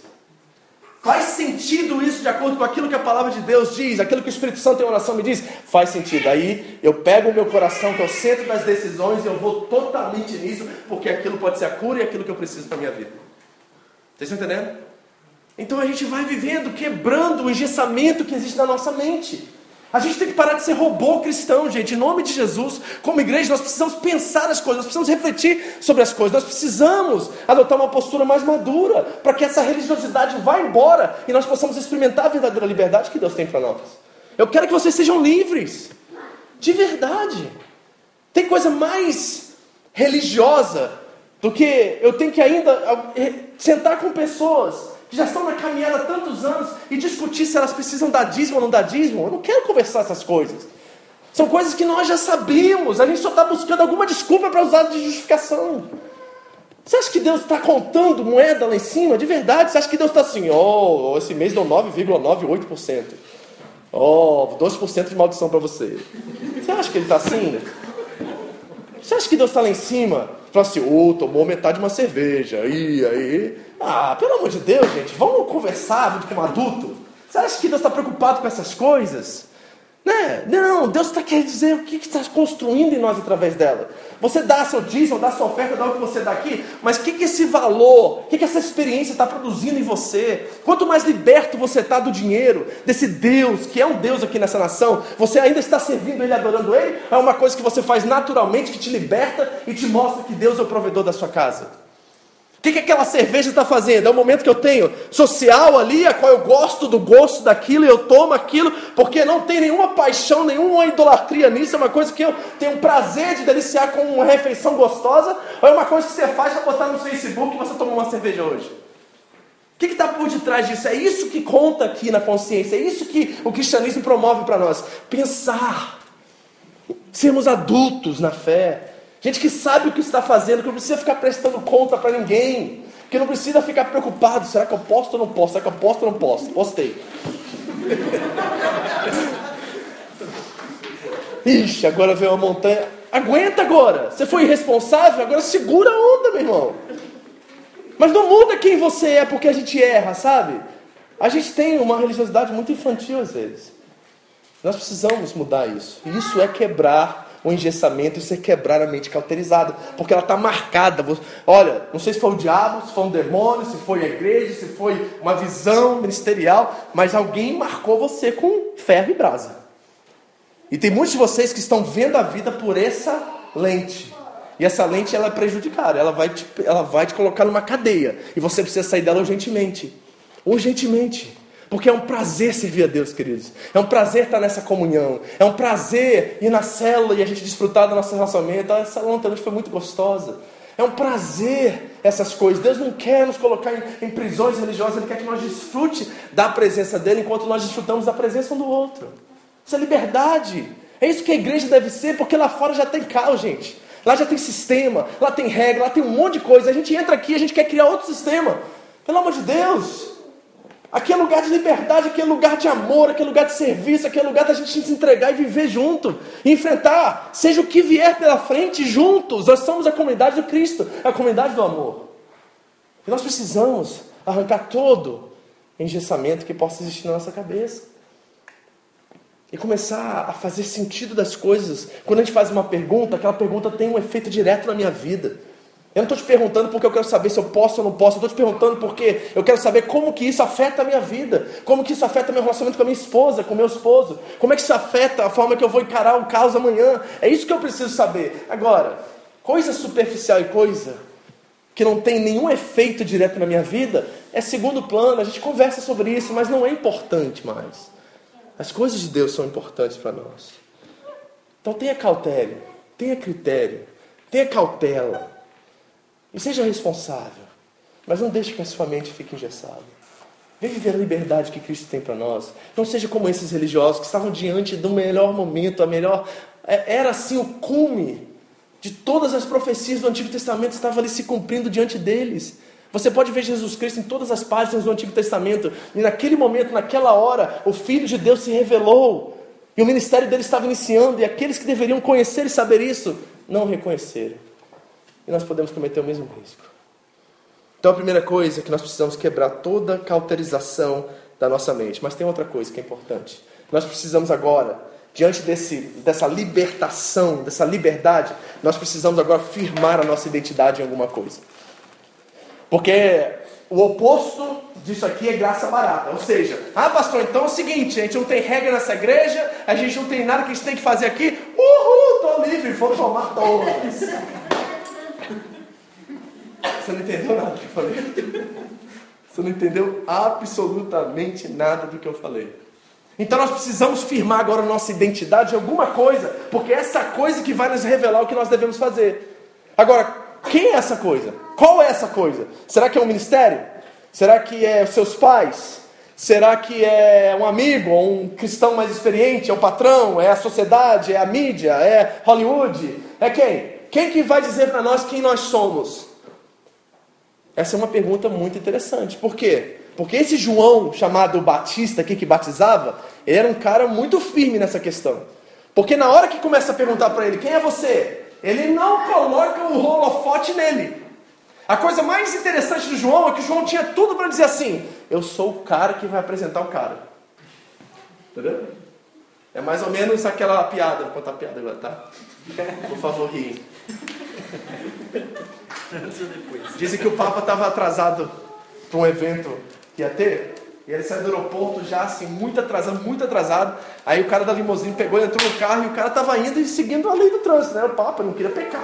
Faz sentido isso de acordo com aquilo que a palavra de Deus diz, aquilo que o Espírito Santo em oração me diz? Faz sentido. Aí eu pego o meu coração, que é o centro das decisões, e eu vou totalmente nisso, porque aquilo pode ser a cura e aquilo que eu preciso para minha vida. Vocês estão entendendo? Então a gente vai vivendo, quebrando o engessamento que existe na nossa mente. A gente tem que parar de ser robô cristão, gente. Em nome de Jesus, como igreja, nós precisamos pensar as coisas, nós precisamos refletir sobre as coisas, nós precisamos adotar uma postura mais madura para que essa religiosidade vá embora e nós possamos experimentar a verdadeira liberdade que Deus tem para nós. Eu quero que vocês sejam livres. De verdade. Tem coisa mais religiosa do que eu tenho que ainda eh, sentar com pessoas já estão na caminhada há tantos anos e discutir se elas precisam dar dízimo ou não dar dízimo. Eu não quero conversar essas coisas. São coisas que nós já sabíamos, a gente só está buscando alguma desculpa para usar de justificação. Você acha que Deus está contando moeda lá em cima? De verdade? Você acha que Deus está assim, oh, esse mês deu 9,98%. Oh, 12% de maldição para você. Você acha que ele está assim? Você acha que Deus está lá em cima? Fala assim, oh, tomou metade de uma cerveja. Aí, aí. Ah, pelo amor de Deus, gente, vamos conversar como adulto. Você acha que Deus está preocupado com essas coisas? Né? Não, Deus está querendo dizer o que está construindo em nós através dela. Você dá seu dízimo, dá sua oferta, dá o que você dá aqui, mas o que, que esse valor, o que, que essa experiência está produzindo em você? Quanto mais liberto você está do dinheiro, desse Deus, que é um Deus aqui nessa nação, você ainda está servindo Ele, adorando Ele? É uma coisa que você faz naturalmente, que te liberta e te mostra que Deus é o provedor da sua casa que, que aquela cerveja está fazendo? É o momento que eu tenho social ali, a qual eu gosto do gosto daquilo e eu tomo aquilo, porque não tem nenhuma paixão, nenhuma idolatria nisso, é uma coisa que eu tenho prazer de deliciar com uma refeição gostosa, ou é uma coisa que você faz para botar no Facebook e você tomou uma cerveja hoje? O que está por detrás disso? É isso que conta aqui na consciência, é isso que o cristianismo promove para nós. Pensar, sermos adultos na fé, Gente que sabe o que está fazendo, que não precisa ficar prestando conta para ninguém. Que não precisa ficar preocupado. Será que eu posto ou não posso? Será que eu posto ou não posso? Postei. Ixi, agora veio uma montanha. Aguenta agora. Você foi irresponsável, agora segura a onda, meu irmão. Mas não muda quem você é porque a gente erra, sabe? A gente tem uma religiosidade muito infantil às vezes. Nós precisamos mudar isso. Isso é quebrar o engessamento, isso é quebrar a mente cauterizada, porque ela está marcada. Olha, não sei se foi o diabo, se foi um demônio, se foi a igreja, se foi uma visão ministerial, mas alguém marcou você com ferro e brasa. E tem muitos de vocês que estão vendo a vida por essa lente. E essa lente ela é prejudicada, ela vai te, ela vai te colocar numa cadeia. E você precisa sair dela urgentemente. Urgentemente. Porque é um prazer servir a Deus, queridos. É um prazer estar nessa comunhão. É um prazer ir na célula e a gente desfrutar do nosso relacionamento. Ah, essa ontem noite foi muito gostosa. É um prazer essas coisas. Deus não quer nos colocar em, em, prisões religiosas, Ele quer que nós desfrute da presença dEle enquanto nós desfrutamos da presença um do outro. Isso é liberdade. É isso que a igreja deve ser, porque lá fora já tem caos, gente. Lá já tem sistema, lá tem regra, lá tem um monte de coisa. A gente entra aqui e a gente quer criar outro sistema. Pelo amor de Deus. Aqui é lugar de liberdade, aqui é lugar de amor, aqui é lugar de serviço, aqui é lugar da gente se entregar e viver junto, enfrentar, seja o que vier pela frente, juntos. Nós somos a comunidade do Cristo, a comunidade do amor. E nós precisamos arrancar todo engessamento que possa existir na nossa cabeça. E começar a fazer sentido das coisas. Quando a gente faz uma pergunta, aquela pergunta tem um efeito direto na minha vida. Eu não estou te perguntando porque eu quero saber se eu posso ou não posso. Eu estou te perguntando porque eu quero saber como que isso afeta a minha vida. Como que isso afeta meu relacionamento com a minha esposa, com o meu esposo. Como é que isso afeta a forma que eu vou encarar o caos amanhã. É isso que eu preciso saber. Agora, coisa superficial e coisa que não tem nenhum efeito direto na minha vida, é segundo plano. A gente conversa sobre isso, mas não é importante mais. As coisas de Deus são importantes para nós. Então tenha cautela, tenha critério, tenha cautela. E seja responsável. Mas não deixe que a sua mente fique engessada. Vem viver a liberdade que Cristo tem para nós. Não seja como esses religiosos que estavam diante do melhor momento, a melhor. É, era assim o cume de todas as profecias do Antigo Testamento estava ali se cumprindo diante deles. Você pode ver Jesus Cristo em todas as páginas do Antigo Testamento, e naquele momento, naquela hora, o Filho de Deus se revelou, e o ministério dele estava iniciando, e aqueles que deveriam conhecer e saber isso, não reconheceram e nós podemos cometer o mesmo risco. Então a primeira coisa é que nós precisamos quebrar toda cauterização da nossa mente. Mas tem outra coisa que é importante. Nós precisamos agora, diante desse, dessa libertação, dessa liberdade, nós precisamos agora firmar a nossa identidade em alguma coisa. Porque o oposto disso aqui é graça barata. Ou seja, ah, pastor, então é o seguinte: a gente não tem regra nessa igreja, a gente não tem nada que a gente tem que fazer aqui. Uhul, estou livre, vou tomar todas. Você não entendeu nada do que eu falei? Você não entendeu absolutamente nada do que eu falei. Então nós precisamos firmar agora nossa identidade em alguma coisa, porque é essa coisa que vai nos revelar o que nós devemos fazer. Agora, quem é essa coisa? Qual é essa coisa? Será que é um ministério? Será que é os seus pais? Será que é um amigo, ou um cristão mais experiente? É o patrão? É a sociedade? É a mídia? É Hollywood? É quem? Quem que vai dizer para nós quem nós somos? Essa é uma pergunta muito interessante. Por quê? Porque esse João, chamado Batista aqui, que batizava, ele era um cara muito firme nessa questão. Porque na hora que começa a perguntar para ele, quem é você? Ele não coloca o holofote nele. A coisa mais interessante do João é que o João tinha tudo para dizer assim: Eu sou o cara que vai apresentar o cara. Entendeu? É mais ou menos aquela piada. Vou contar a piada agora, tá? Por favor, ri. Dizem que o Papa estava atrasado para um evento que ia ter. E ele saiu do aeroporto já assim, muito atrasado, muito atrasado. Aí o cara da limusine pegou, entrou no carro e o cara estava indo e seguindo a lei do trânsito, né? O Papa não queria pecar.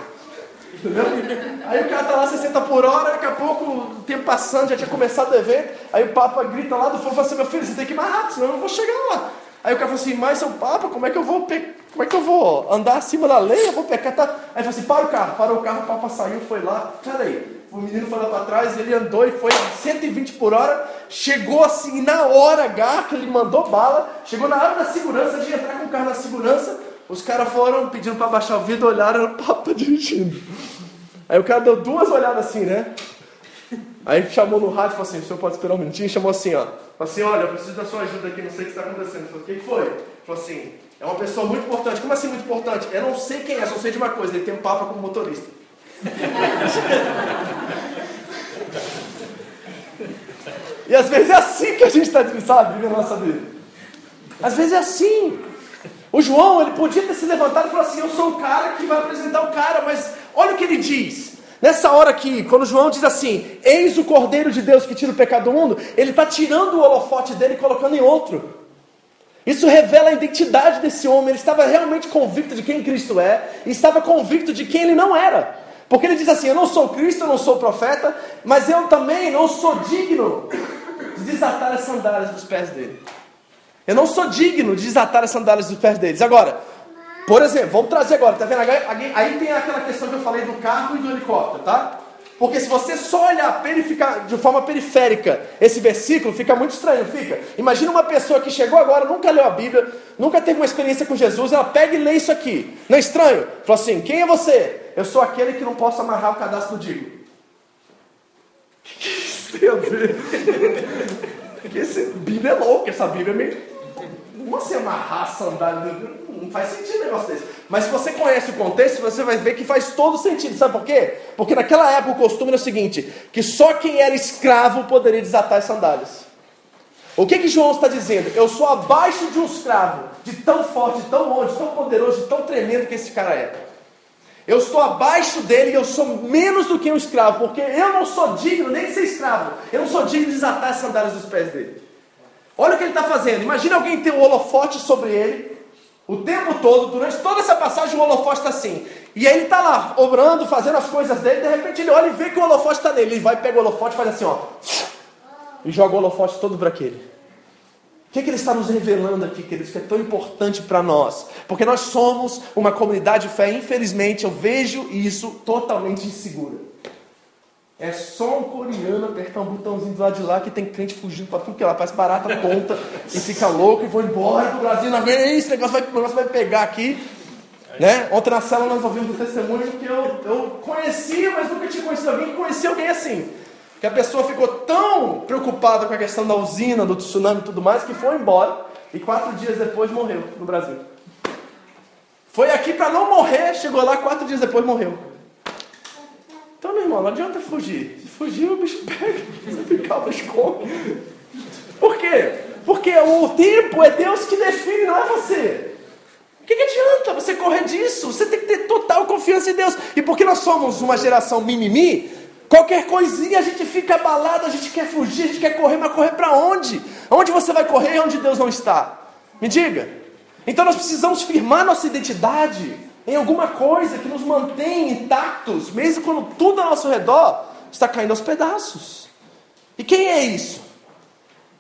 Entendeu? Aí o cara tá lá 60 por hora, daqui a pouco, o tempo passando, já tinha começado o evento. Aí o Papa grita lá do fundo e fala assim: meu filho, você tem que ir mais rápido, senão eu não vou chegar lá. Aí o cara fala assim: mas seu Papa, como é que eu vou pe... como é que eu vou andar acima da lei? Eu vou pecar. Tá? Aí ele fala assim: para o carro, parou o carro, o Papa saiu, foi lá. Peraí. O menino foi lá para trás, ele andou e foi a 120 por hora, chegou assim na hora H, ele mandou bala, chegou na hora da segurança, de entrar com o carro na segurança, os caras foram pedindo para baixar o vidro, olharam, o Papa [laughs] dirigindo. Aí o cara deu duas olhadas assim, né? Aí chamou no rádio e falou assim: o senhor pode esperar um minutinho? Chamou assim: ó. Falou assim: olha, eu preciso da sua ajuda aqui, não sei o que está acontecendo. Falei: o que foi? Falou assim: é uma pessoa muito importante. Como assim muito importante? Eu não sei quem é, só sei de uma coisa: ele tem um papa como motorista. e às vezes é assim que a gente está, sabe, na nossa vida. Às vezes é assim. O João, ele podia ter se levantado e falado assim: Eu sou o cara que vai apresentar o cara, mas olha o que ele diz. Nessa hora aqui, quando João diz assim: Eis o Cordeiro de Deus que tira o pecado do mundo, ele está tirando o holofote dele e colocando em outro. Isso revela a identidade desse homem. Ele estava realmente convicto de quem Cristo é e estava convicto de quem ele não era. Porque ele diz assim: Eu não sou Cristo, eu não sou profeta, mas eu também não sou digno de desatar as sandálias dos pés dele. Eu não sou digno de desatar as sandálias dos pés deles. Agora, por exemplo, vamos trazer agora, tá vendo? Aí tem aquela questão que eu falei do carro e do helicóptero, tá? Porque se você só olhar de forma periférica esse versículo, fica muito estranho, fica. Imagina uma pessoa que chegou agora, nunca leu a Bíblia, nunca teve uma experiência com Jesus, ela pega e lê isso aqui. Não é estranho? Fala assim: quem é você? Eu sou aquele que não posso amarrar o cadastro do Digo. [laughs] O que isso tem a ver? [laughs] Bíblia é louca, essa Bíblia é meio como assim amarrar a sandália? Não faz sentido um negócio desse. Mas se você conhece o contexto, você vai ver que faz todo sentido. Sabe por quê? Porque naquela época o costume era o seguinte: que só quem era escravo poderia desatar as sandálias. O que que João está dizendo? Eu sou abaixo de um escravo, de tão forte, de tão longe, de tão poderoso, de tão tremendo que esse cara é. Eu estou abaixo dele eu sou menos do que um escravo, porque eu não sou digno nem de ser escravo. Eu não sou digno de desatar as sandálias dos pés dele. Olha o que ele está fazendo. Imagina alguém ter um holofote sobre ele, o tempo todo, durante toda essa passagem, o holofote está assim. E aí ele está lá, obrando, fazendo as coisas dele, de repente ele olha e vê que o holofote está nele. Ele vai, pega o holofote faz assim, ó. E joga o holofote todo para aquele. O que, que ele está nos revelando aqui, queridos, que é tão importante para nós? Porque nós somos uma comunidade de fé, infelizmente eu vejo isso totalmente insegura. É só um coreano apertar um botãozinho do lado de lá que tem crente fugindo para tudo que lá, faz barata ponta e fica louco e vou embora pro Brasil. Não, esse negócio vai, negócio vai pegar aqui. Né? Ontem na sala nós ouvimos um testemunho que eu, eu conhecia, mas nunca tinha conhecido alguém que conhecia alguém assim. Que a pessoa ficou tão preocupada com a questão da usina, do tsunami e tudo mais, que foi embora e quatro dias depois morreu no Brasil. Foi aqui para não morrer, chegou lá, quatro dias depois morreu. Então, meu irmão, não adianta fugir. Se fugir, o bicho pega. Se ficar, o bicho come. Por quê? Porque o tempo é Deus que define, não é você. O que, que adianta você correr disso? Você tem que ter total confiança em Deus. E porque nós somos uma geração mimimi, qualquer coisinha a gente fica abalado, a gente quer fugir, a gente quer correr, mas correr para onde? Onde você vai correr onde Deus não está? Me diga. Então nós precisamos firmar nossa identidade em alguma coisa que nos mantém intactos, mesmo quando tudo ao nosso redor está caindo aos pedaços. E quem é isso?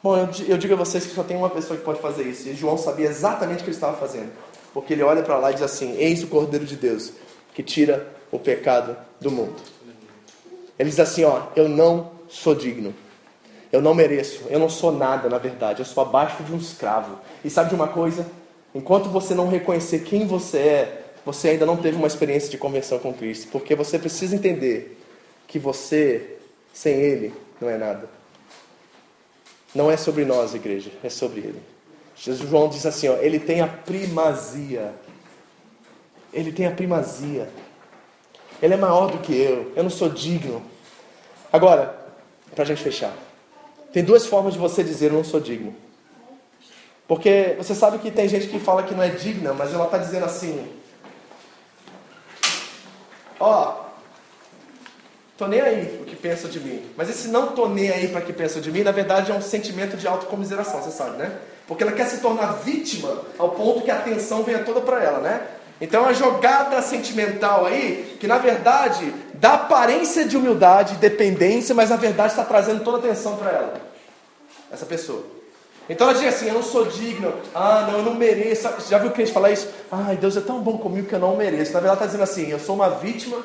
Bom, eu, eu digo a vocês que só tem uma pessoa que pode fazer isso. E João sabia exatamente o que ele estava fazendo. Porque ele olha para lá e diz assim: Eis o Cordeiro de Deus que tira o pecado do mundo. Ele diz assim: Ó, eu não sou digno. Eu não mereço. Eu não sou nada, na verdade. Eu sou abaixo de um escravo. E sabe de uma coisa? Enquanto você não reconhecer quem você é, você ainda não teve uma experiência de conversão com Cristo. Porque você precisa entender que você, sem Ele, não é nada. Não é sobre nós, igreja, é sobre Ele. Jesus João diz assim: ó, Ele tem a primazia. Ele tem a primazia. Ele é maior do que eu. Eu não sou digno. Agora, para a gente fechar, tem duas formas de você dizer eu não sou digno. Porque você sabe que tem gente que fala que não é digna, mas ela está dizendo assim: Ó, tô nem aí o que pensa de mim. Mas esse não tô nem aí para que pensa de mim, na verdade é um sentimento de autocomiseração, você sabe, né? Porque ela quer se tornar vítima ao ponto que a atenção venha toda para ela, né? Então a jogada sentimental aí, que na verdade dá aparência de humildade, dependência, mas na verdade está trazendo toda a atenção para ela. Essa pessoa. Então ela diz assim: Eu não sou digno, ah, não, eu não mereço. Já viu o crente falar isso? Ai, Deus é tão bom comigo que eu não mereço. Na verdade, está dizendo assim: Eu sou uma vítima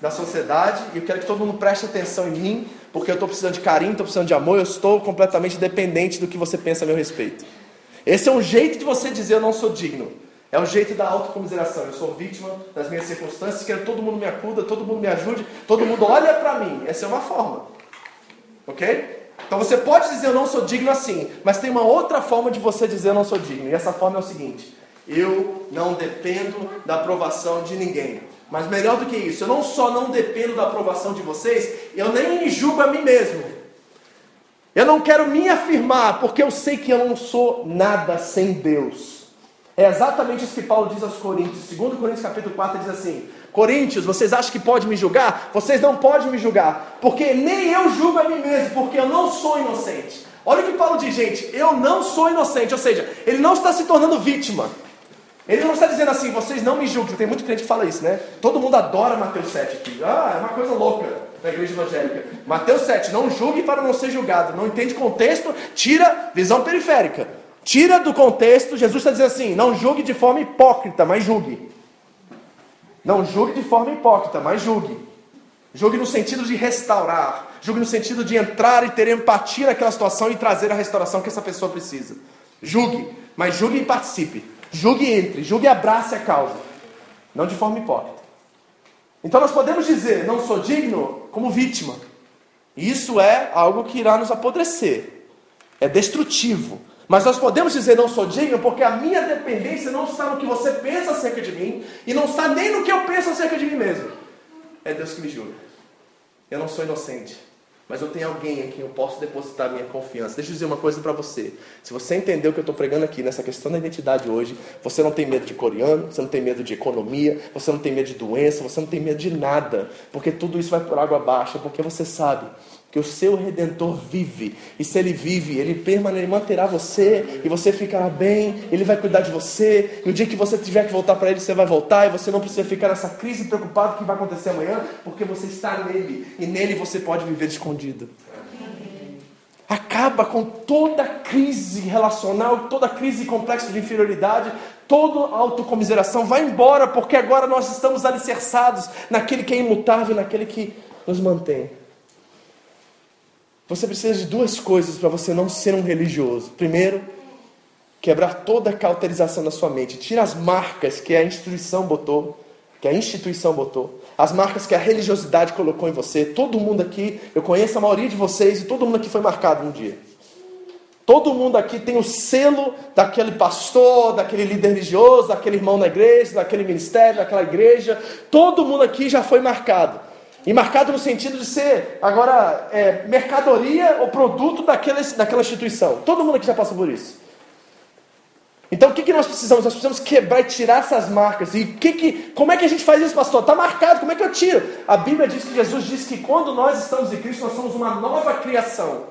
da sociedade e eu quero que todo mundo preste atenção em mim, porque eu estou precisando de carinho, estou precisando de amor, eu estou completamente dependente do que você pensa a meu respeito. Esse é um jeito de você dizer: Eu não sou digno. É o jeito da autocomiseração. Eu sou vítima das minhas circunstâncias, quero que todo mundo me acuda, todo mundo me ajude, todo mundo olha para mim. Essa é uma forma. Ok? Então você pode dizer eu não sou digno assim, mas tem uma outra forma de você dizer eu não sou digno. E essa forma é o seguinte: eu não dependo da aprovação de ninguém. Mas melhor do que isso, eu não só não dependo da aprovação de vocês, eu nem me julgo a mim mesmo. Eu não quero me afirmar, porque eu sei que eu não sou nada sem Deus. É exatamente isso que Paulo diz aos Coríntios. Segundo Coríntios capítulo 4 diz assim: Coríntios, vocês acham que pode me julgar? Vocês não podem me julgar, porque nem eu julgo a mim mesmo, porque eu não sou inocente. Olha o que Paulo diz, gente, eu não sou inocente, ou seja, ele não está se tornando vítima. Ele não está dizendo assim, vocês não me julguem. Tem muito crente que fala isso, né? Todo mundo adora Mateus 7 aqui. Ah, é uma coisa louca na igreja evangélica. Mateus 7, não julgue para não ser julgado. Não entende contexto, tira visão periférica. Tira do contexto, Jesus está dizendo assim: não julgue de forma hipócrita, mas julgue. Não julgue de forma hipócrita, mas julgue. Julgue no sentido de restaurar. Julgue no sentido de entrar e ter empatia naquela situação e trazer a restauração que essa pessoa precisa. Julgue, mas julgue e participe. Julgue entre, julgue e abrace a causa. Não de forma hipócrita. Então nós podemos dizer, não sou digno, como vítima. Isso é algo que irá nos apodrecer. É destrutivo. Mas nós podemos dizer não sou digno porque a minha dependência não está no que você pensa acerca de mim e não está nem no que eu penso acerca de mim mesmo. É Deus que me julga. Eu não sou inocente, mas eu tenho alguém em quem eu posso depositar minha confiança. Deixa eu dizer uma coisa para você. Se você entendeu o que eu estou pregando aqui nessa questão da identidade hoje, você não tem medo de coreano, você não tem medo de economia, você não tem medo de doença, você não tem medo de nada, porque tudo isso vai por água abaixo, porque você sabe que o seu redentor vive, e se ele vive, ele permanecerá, manterá você, e você ficará bem, ele vai cuidar de você, e o dia que você tiver que voltar para ele, você vai voltar, e você não precisa ficar nessa crise preocupado com o que vai acontecer amanhã, porque você está nele, e nele você pode viver escondido. Acaba com toda crise relacional, toda crise complexa de inferioridade, toda autocomiseração, vai embora, porque agora nós estamos alicerçados naquele que é imutável, naquele que nos mantém. Você precisa de duas coisas para você não ser um religioso. Primeiro, quebrar toda a cauterização da sua mente. Tira as marcas que a instituição botou, que a instituição botou, as marcas que a religiosidade colocou em você. Todo mundo aqui, eu conheço a maioria de vocês e todo mundo aqui foi marcado um dia. Todo mundo aqui tem o selo daquele pastor, daquele líder religioso, daquele irmão na igreja, daquele ministério, daquela igreja. Todo mundo aqui já foi marcado. E marcado no sentido de ser, agora, é, mercadoria ou produto daquela, daquela instituição. Todo mundo aqui já passa por isso. Então o que, que nós precisamos? Nós precisamos quebrar e tirar essas marcas. E que que, como é que a gente faz isso, pastor? Está marcado, como é que eu tiro? A Bíblia diz que Jesus diz que quando nós estamos em Cristo, nós somos uma nova criação.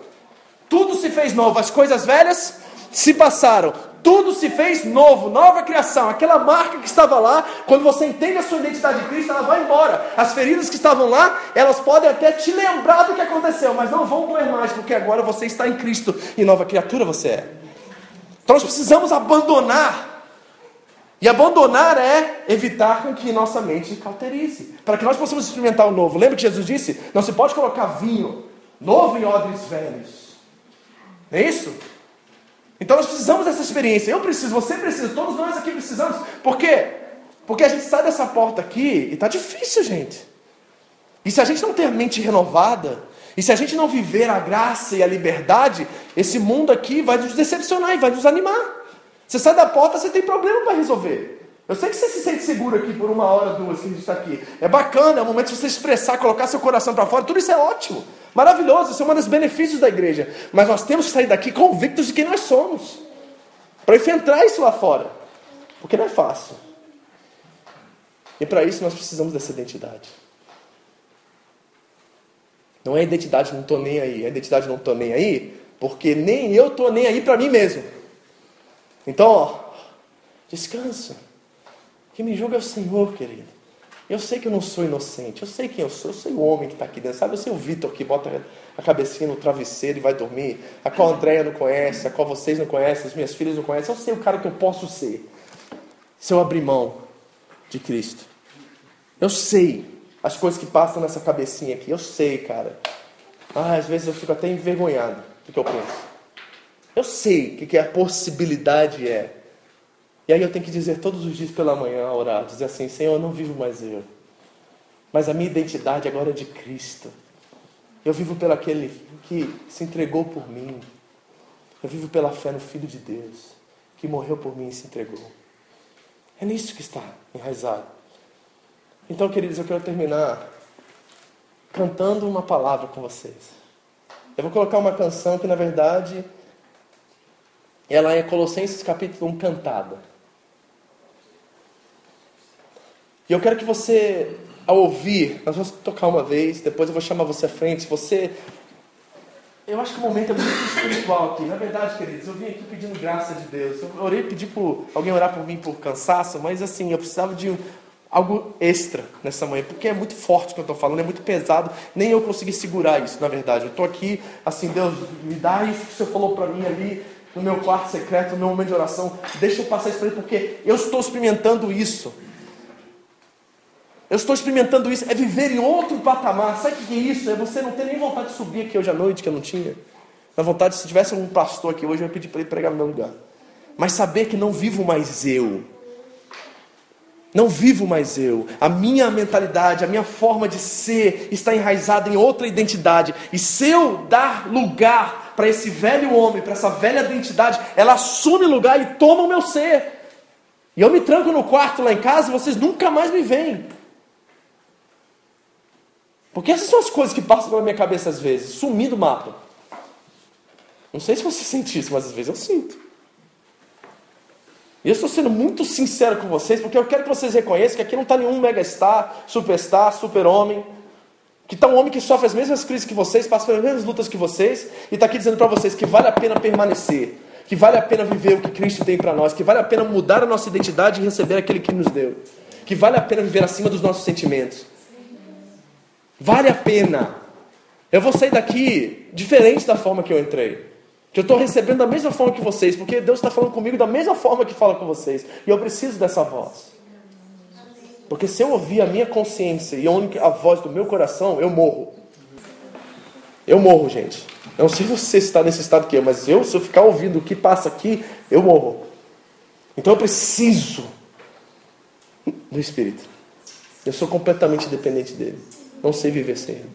Tudo se fez novo, as coisas velhas se passaram, Tudo se fez novo, nova criação. Aquela marca que estava lá, quando você entende a sua identidade de Cristo, ela vai embora. As feridas que estavam lá, elas podem até te lembrar do que aconteceu, mas não vão doer mais, porque agora você está em Cristo e nova criatura você é. Então nós precisamos abandonar. E abandonar é evitar que nossa mente cauterize, para que nós possamos experimentar o novo. Lembra que Jesus disse: não se pode colocar vinho novo em odres velhos. Não é isso? Então nós precisamos dessa experiência. Eu preciso, você precisa, todos nós aqui precisamos. Por quê? Porque a gente sai dessa porta aqui e está difícil, gente. E se a gente não ter a mente renovada, e se a gente não viver a graça e a liberdade, esse mundo aqui vai nos decepcionar e vai nos animar. Você sai da porta, você tem problema para resolver. Eu sei que você se sente seguro aqui por uma hora, duas, que a gente está aqui. É bacana, é o momento de você expressar, colocar seu coração para fora. Tudo isso é ótimo. Maravilhoso, isso é um dos benefícios da igreja. Mas nós temos que sair daqui convictos de quem nós somos. Para enfrentar isso lá fora. Porque não é fácil. E para isso nós precisamos dessa identidade. Não é identidade não estou nem aí. É identidade não estou nem aí, porque nem eu estou nem aí para mim mesmo. Então, ó, descansa. Quem me julga é o Senhor, querido. Eu sei que eu não sou inocente, eu sei quem eu sou, eu sei o homem que está aqui dentro, sabe? Eu sei o Vitor que bota a cabecinha no travesseiro e vai dormir, a qual a Andréia não conhece, a qual vocês não conhecem, as minhas filhas não conhecem, eu sei o cara que eu posso ser, se eu abrir mão de Cristo. Eu sei as coisas que passam nessa cabecinha aqui, eu sei, cara. Ah, às vezes eu fico até envergonhado do que eu penso. Eu sei o que a possibilidade é e aí eu tenho que dizer todos os dias pela manhã, orar, dizer assim: Senhor, eu não vivo mais eu, mas a minha identidade agora é de Cristo. Eu vivo pelo aquele que se entregou por mim. Eu vivo pela fé no Filho de Deus, que morreu por mim e se entregou. É nisso que está enraizado. Então, queridos, eu quero terminar cantando uma palavra com vocês. Eu vou colocar uma canção que, na verdade, ela é Colossenses capítulo 1 cantada. E eu quero que você, ao ouvir, nós vamos tocar uma vez, depois eu vou chamar você à frente. Você. Eu acho que o momento é muito [laughs] espiritual aqui. Na verdade, queridos, eu vim aqui pedindo graça de Deus. Eu orei, pedi por alguém orar por mim por cansaço, mas assim, eu precisava de algo extra nessa manhã, porque é muito forte o que eu estou falando, é muito pesado, nem eu consegui segurar isso, na verdade. Eu estou aqui, assim, Deus, me dá isso que você falou para mim ali, no meu quarto secreto, no meu momento de oração, deixa eu passar isso para ele, porque eu estou experimentando isso. Eu estou experimentando isso, é viver em outro patamar. Sabe o que é isso? É você não ter nem vontade de subir aqui hoje à noite, que eu não tinha. Na vontade, se tivesse um pastor aqui hoje, eu ia pedir para ele pregar no meu lugar. Mas saber que não vivo mais eu. Não vivo mais eu. A minha mentalidade, a minha forma de ser está enraizada em outra identidade. E se eu dar lugar para esse velho homem, para essa velha identidade, ela assume lugar e toma o meu ser. E eu me tranco no quarto lá em casa e vocês nunca mais me veem. Porque essas são as coisas que passam pela minha cabeça às vezes. Sumir do mapa. Não sei se você sente isso, mas às vezes eu sinto. E eu estou sendo muito sincero com vocês, porque eu quero que vocês reconheçam que aqui não está nenhum megastar, superstar, super-homem. Que está um homem que sofre as mesmas crises que vocês, passa pelas mesmas lutas que vocês, e está aqui dizendo para vocês que vale a pena permanecer, que vale a pena viver o que Cristo tem para nós, que vale a pena mudar a nossa identidade e receber aquele que nos deu, que vale a pena viver acima dos nossos sentimentos, Vale a pena. Eu vou sair daqui diferente da forma que eu entrei. Que eu estou recebendo da mesma forma que vocês, porque Deus está falando comigo da mesma forma que fala com vocês. E eu preciso dessa voz. Porque se eu ouvir a minha consciência e a voz do meu coração, eu morro. Eu morro, gente. Eu não sei se você está nesse estado aqui, mas eu, se eu ficar ouvindo o que passa aqui, eu morro. Então eu preciso do Espírito. Eu sou completamente dependente dele. Não sei viver sem Ele.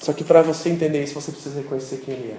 Só que para você entender isso, você precisa reconhecer quem Ele é.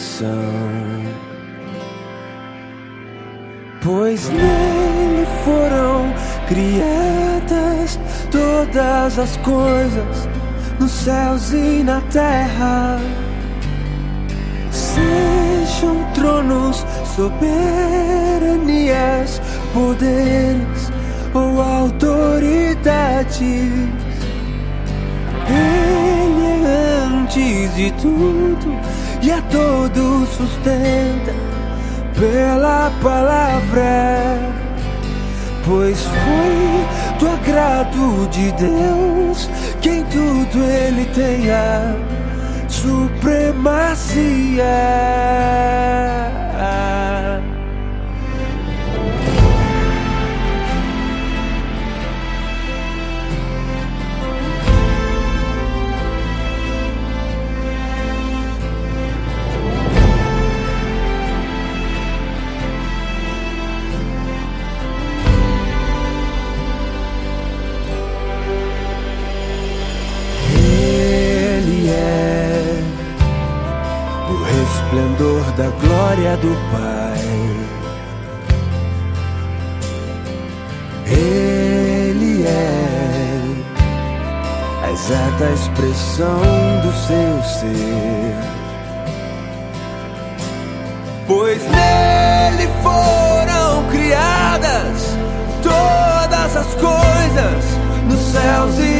Criação. Pois nele foram criadas todas as coisas nos céus e na terra. Sejam tronos, soberanias, poderes ou autoridades. Ele é antes de tudo e a todos sustenta pela palavra. Pois foi do agrado de Deus que em tudo ele tenha supremacia. Céus e